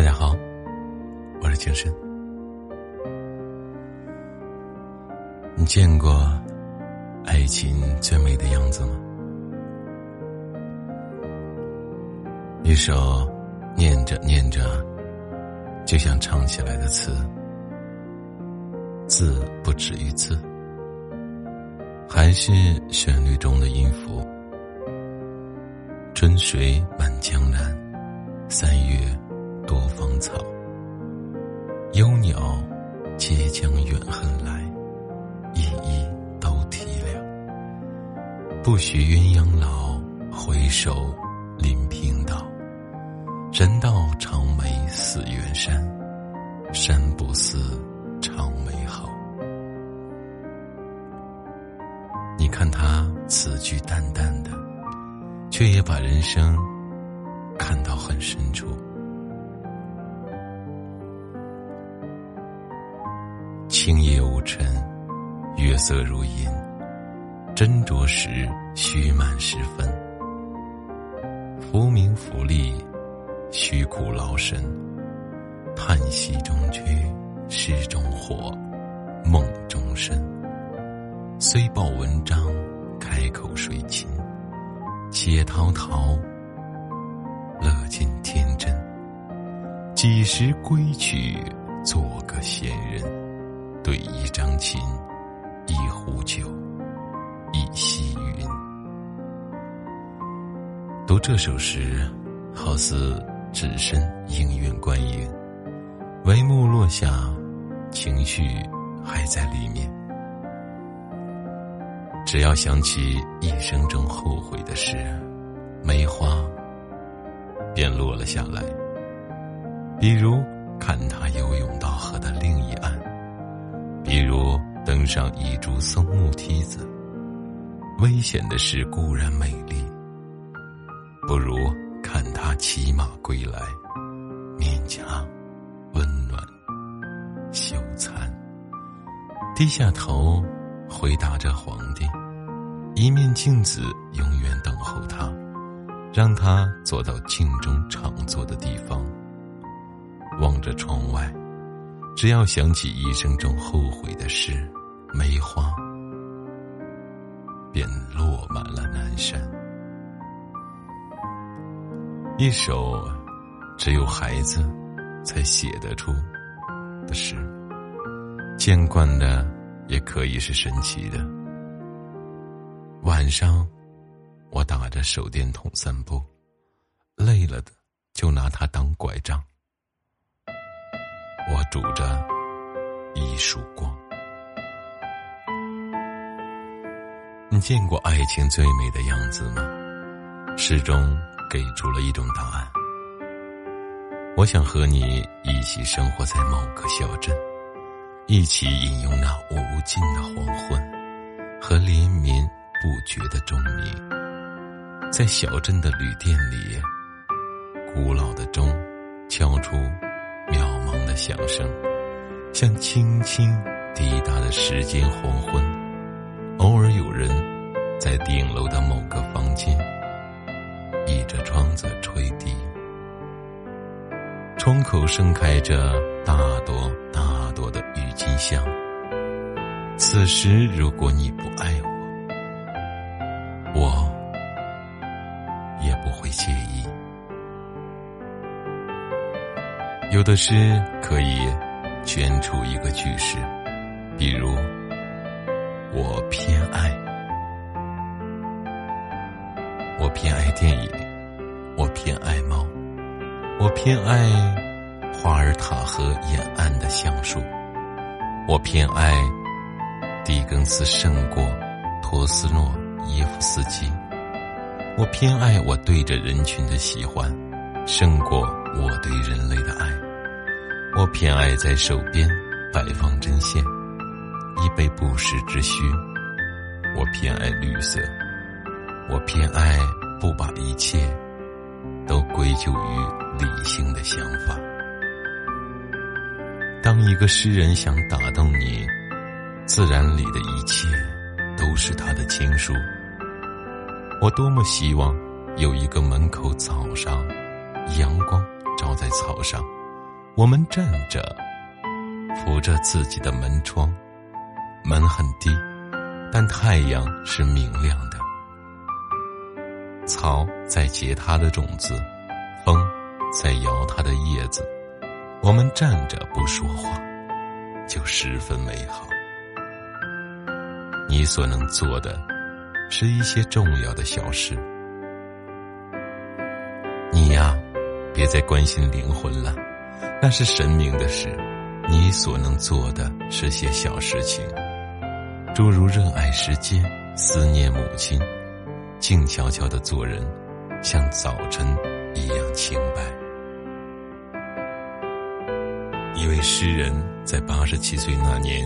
大家好，我是情深。你见过爱情最美的样子吗？一首念着念着就想唱起来的词，字不止于字，还是旋律中的音符。春水满江南，三月多芳草。幽鸟皆将远恨来，一一都体了。不许鸳鸯老，回首临平道。人道长眉似远山，山不似长眉好。你看他词句淡淡的。却也把人生看到很深处。青叶无尘，月色如银，斟酌时须满十分。浮名浮利，虚苦劳神。叹息中居，诗中火，梦中身。虽报文章，开口谁亲？且陶陶，乐尽天真。几时归去，做个闲人？对一张琴，一壶酒，一溪云。读这首诗，好似置身影院观影，帷幕落下，情绪还在里面。只要想起一生中后悔的事，梅花便落了下来。比如看他游泳到河的另一岸，比如登上一株松木梯子。危险的事固然美丽，不如看他骑马归来，面颊温暖羞惭，低下头回答着皇帝。一面镜子永远等候他，让他坐到镜中常坐的地方，望着窗外。只要想起一生中后悔的事，梅花便落满了南山。一首只有孩子才写得出的诗，见惯的也可以是神奇的。晚上，我打着手电筒散步，累了的就拿它当拐杖。我拄着一束光。你见过爱情最美的样子吗？诗中给出了一种答案。我想和你一起生活在某个小镇，一起饮用那无尽的黄昏和连绵。不觉的钟鸣，在小镇的旅店里，古老的钟敲出的响声，像轻轻抵达的时间黄昏。偶尔有人在顶楼的某个房间，倚着窗子吹笛，窗口盛开着大朵大朵的郁金香。此时，如果你不爱，我有的诗可以圈出一个句式，比如“我偏爱”，我偏爱电影，我偏爱猫，我偏爱华尔塔河沿岸的橡树，我偏爱狄更斯胜过托斯诺。耶夫斯基，我偏爱我对着人群的喜欢，胜过我对人类的爱。我偏爱在手边摆放针线，以备不时之需。我偏爱绿色，我偏爱不把一切都归咎于理性的想法。当一个诗人想打动你，自然里的一切都是他的情书。我多么希望有一个门口，早上阳光照在草上，我们站着，扶着自己的门窗，门很低，但太阳是明亮的。草在结它的种子，风在摇它的叶子。我们站着不说话，就十分美好。你所能做的，是一些重要的小事。别再关心灵魂了，那是神明的事。你所能做的是些小事情，诸如热爱时间、思念母亲、静悄悄的做人，像早晨一样清白。一位诗人在八十七岁那年，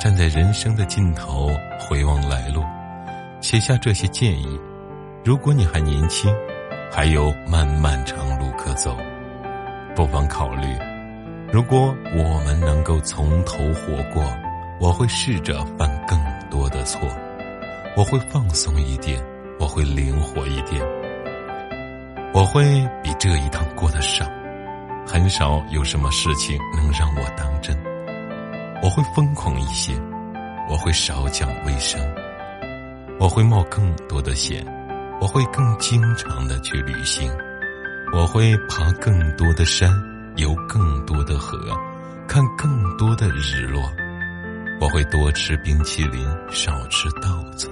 站在人生的尽头回望来路，写下这些建议：如果你还年轻，还有漫漫长路可走，不妨考虑；如果我们能够从头活过，我会试着犯更多的错，我会放松一点，我会灵活一点，我会比这一趟过得少。很少有什么事情能让我当真，我会疯狂一些，我会少讲卫生，我会冒更多的险，我会更经常的去旅行，我会爬更多的山，游更多的河，看更多的日落，我会多吃冰淇淋，少吃豆子，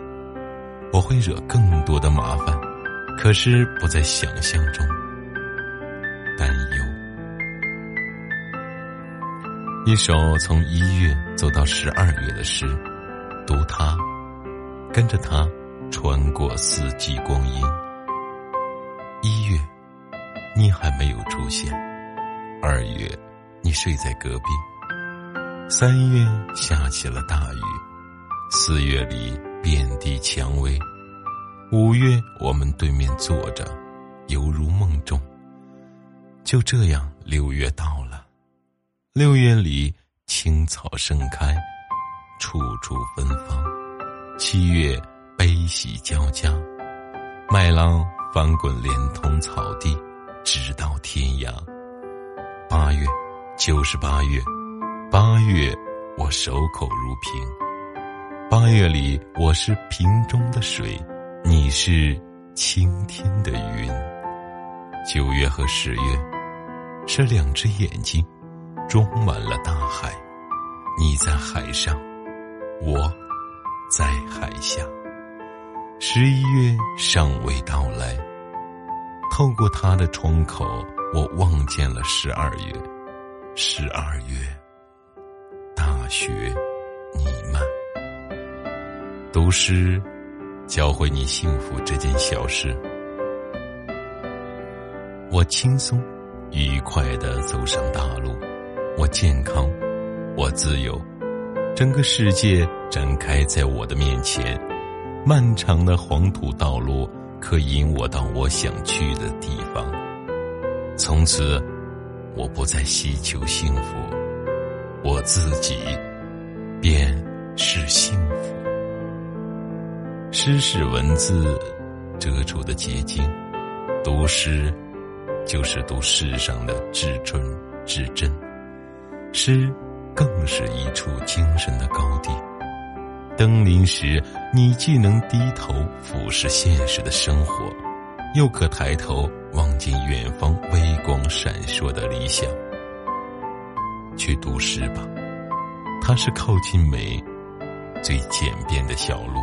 我会惹更多的麻烦，可是不在想象中。担忧。一首从一月走到十二月的诗，读它，跟着它穿过四季光阴。一月，你还没有出现；二月，你睡在隔壁；三月下起了大雨；四月里遍地蔷薇；五月我们对面坐着，犹如梦中。就这样，六月到了。六月里，青草盛开，处处芬芳；七月，悲喜交加，麦浪翻滚，连通草地，直到天涯。八月，就是八月，八月，我守口如瓶。八月里，我是瓶中的水，你是青天的云。九月和十月，是两只眼睛。装满了大海，你在海上，我在海下。十一月尚未到来，透过他的窗口，我望见了十二月。十二月，大雪弥漫。读诗，教会你幸福这件小事。我轻松、愉快的走上大路。我健康，我自由，整个世界展开在我的面前，漫长的黄土道路可引我到我想去的地方。从此，我不再希求幸福，我自己便是幸福。诗是文字遮住的结晶，读诗就是读世上的至纯至真。诗，更是一处精神的高地。登临时，你既能低头俯视现实的生活，又可抬头望见远方微光闪烁的理想。去读诗吧，它是靠近美最简便的小路。